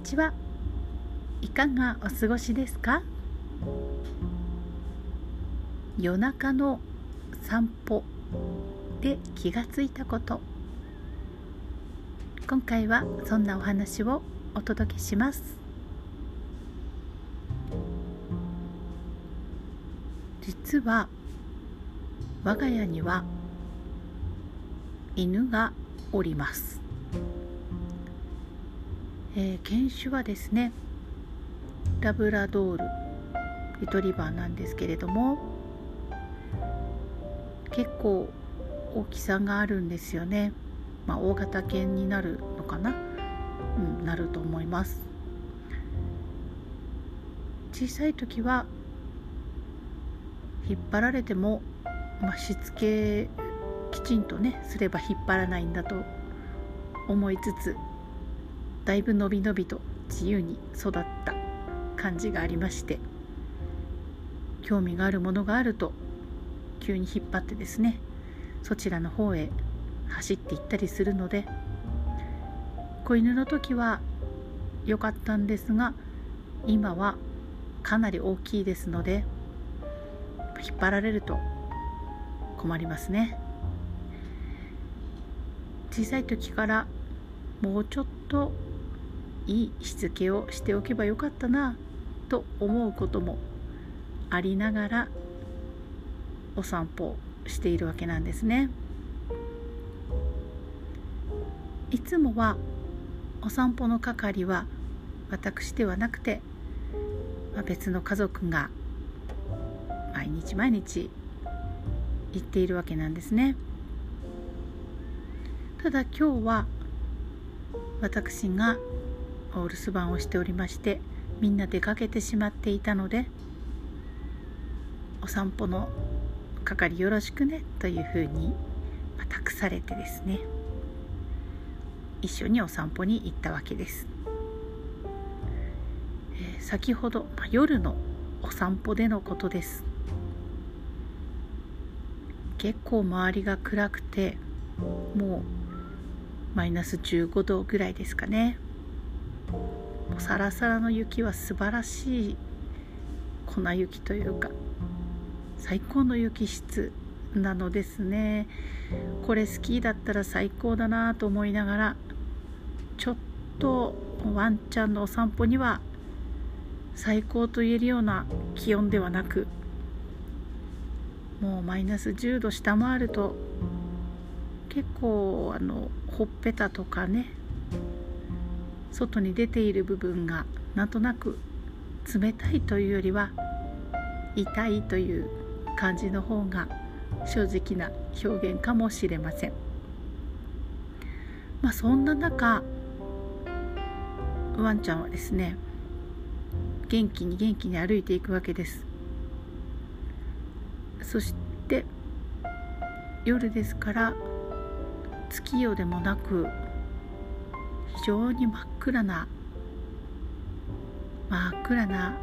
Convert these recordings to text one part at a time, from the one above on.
にちは。いかがお過ごしですか？夜中の散歩で気がついたこと。今回はそんなお話をお届けします。実は我が家には犬がおります。えー、犬種はですねラブラドールリトリバーなんですけれども結構大きさがあるんですよね、まあ、大型犬になるのかな、うん、なると思います。小さい時は引っ張られても、まあ、しつけきちんとねすれば引っ張らないんだと思いつつだいぶのびのびと自由に育った感じがありまして興味があるものがあると急に引っ張ってですねそちらの方へ走っていったりするので子犬の時は良かったんですが今はかなり大きいですので引っ張られると困りますね。小さい時からもうちょっといいしつけをしておけばよかったなと思うこともありながらお散歩しているわけなんですね。いつもはお散歩の係は私ではなくて、まあ、別の家族が毎日毎日行っているわけなんですね。ただ今日は私がお留守番をしておりましてみんな出かけてしまっていたのでお散歩の係よろしくねというふうに、託されてですね一緒にお散歩に行ったわけです、えー、先ほど、ま夜のお散歩でのことです。結構周りが暗くてもうマイナス15度ぐらいですかね。もうサラサラの雪は素晴らしい粉雪というか最高の雪質なのですね。これスキーだったら最高だなと思いながらちょっとワンちゃんのお散歩には最高と言えるような気温ではなくもうマイナス10度下回ると結構あのほっぺたとかね外に出ている部分がなんとなく冷たいというよりは痛いという感じの方が正直な表現かもしれません。まあ、そんな中ワンちゃんはですね元気に元気に歩いていくわけですそして夜ですから月夜でもなく非常に真っ暗な真っ暗な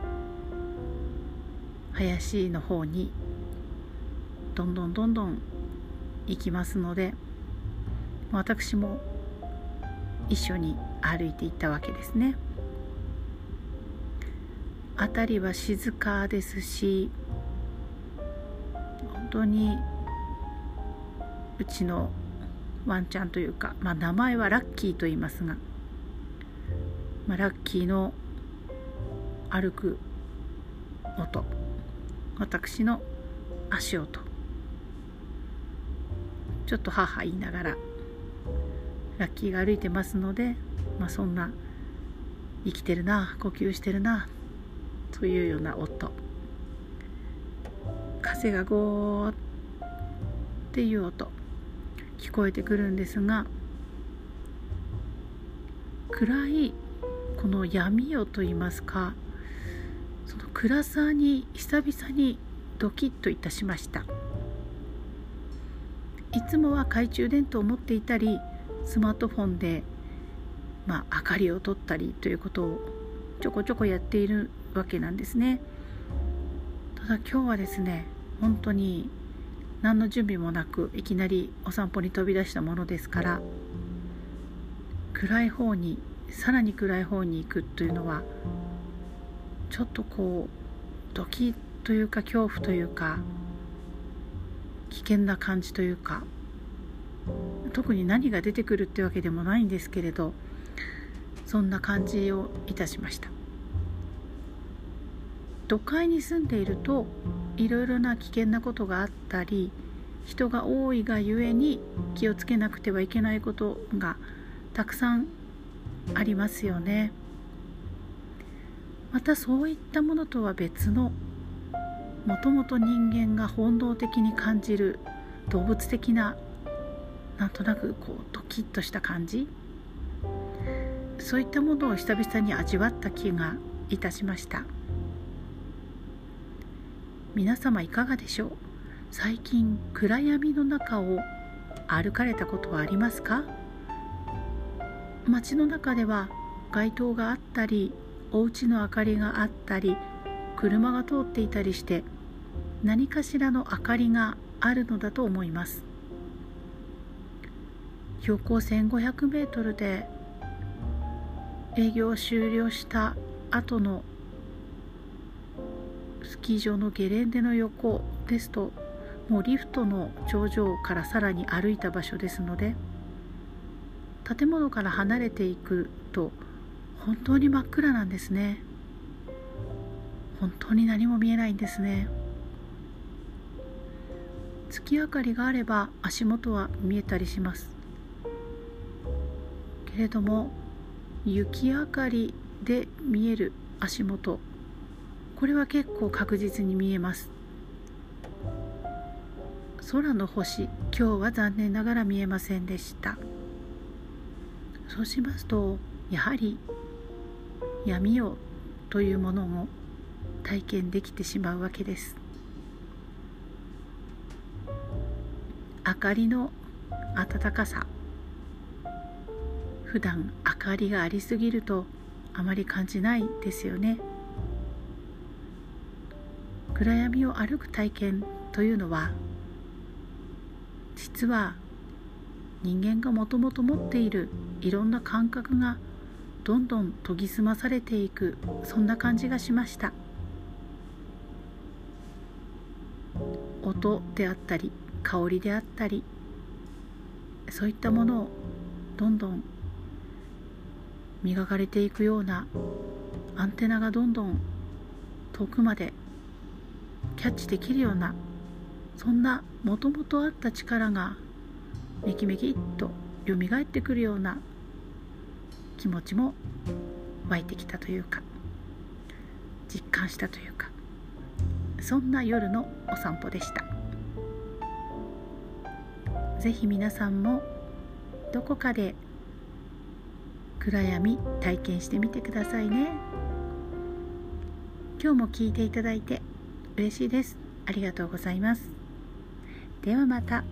林の方にどんどんどんどん行きますので私も一緒に歩いていったわけですね。辺りは静かですし本当にうちのワンちゃんというか、まあ、名前はラッキーと言いますが、まあ、ラッキーの歩く音私の足音ちょっと母言いながらラッキーが歩いてますので、まあ、そんな生きてるな呼吸してるなというような音。風がゴーっていう音。聞こえてくるんですが暗いこの闇夜といいますかその暗さに久々にドキッといたしました。いつもは懐中電灯を持っていたりスマートフォンで、まあ、明かりを取ったりということをちょこちょこやっているわけなんですね。ただ今日はですね本当に何の準備もなくいきなりお散歩に飛び出したものですから暗い方にさらに暗い方に行くというのはちょっとこうドキッというか恐怖というか危険な感じというか特に何が出てくるってわけでもないんですけれどそんな感じをいたしました。都会に住んでいるといろいろな危険なことがあったり人が多いがゆえに気をつけなくてはいけないことがたくさんありますよね。またそういったものとは別のもともと人間が本能的に感じる動物的ななんとなくこうドキッとした感じ。そういったものを久々に味わった気がいたしました。皆様いかがでしょう？最近暗闇の中を歩かれたことはありますか？街の中では街灯があったりお家の明かりがあったり車が通っていたりして何かしらの明かりがあるのだと思います。標高1500メートルで営業終了した後のスキー場のゲレンデの横ですともうリフトの頂上からさらに歩いた場所ですので建物から離れていくと本当に真っ暗なんですね。本当に何も見えないんですね。月明かりがあれば足元は見えたりします。けれども雪明かりで見える足元これは結構確実に見えます。空の星。今日は残念ながら見えませんでした。そうしますとやはり闇夜というものを体験できてしまうわけです。明かりの暖かさ。普段明かりがありすぎるとあまり感じないですよね。暗闇を歩く体験というのは実は人間がもともと持っているいろんな感覚がどんどん研ぎ澄まされていくそんな感じがしました。音であったり香りであったりそういったものをどんどん磨かれていくようなアンテナがどんどん遠くまでキャッチできるようなそんなもともとあった力がめきめきっと蘇ってくるような気持ちも湧いてきたというか実感したというかそんな夜のお散歩でした。ぜひ皆さんもどこかで暗闇体験してみてくださいね今日も聞いていただいて嬉しいですありがとうございますではまた。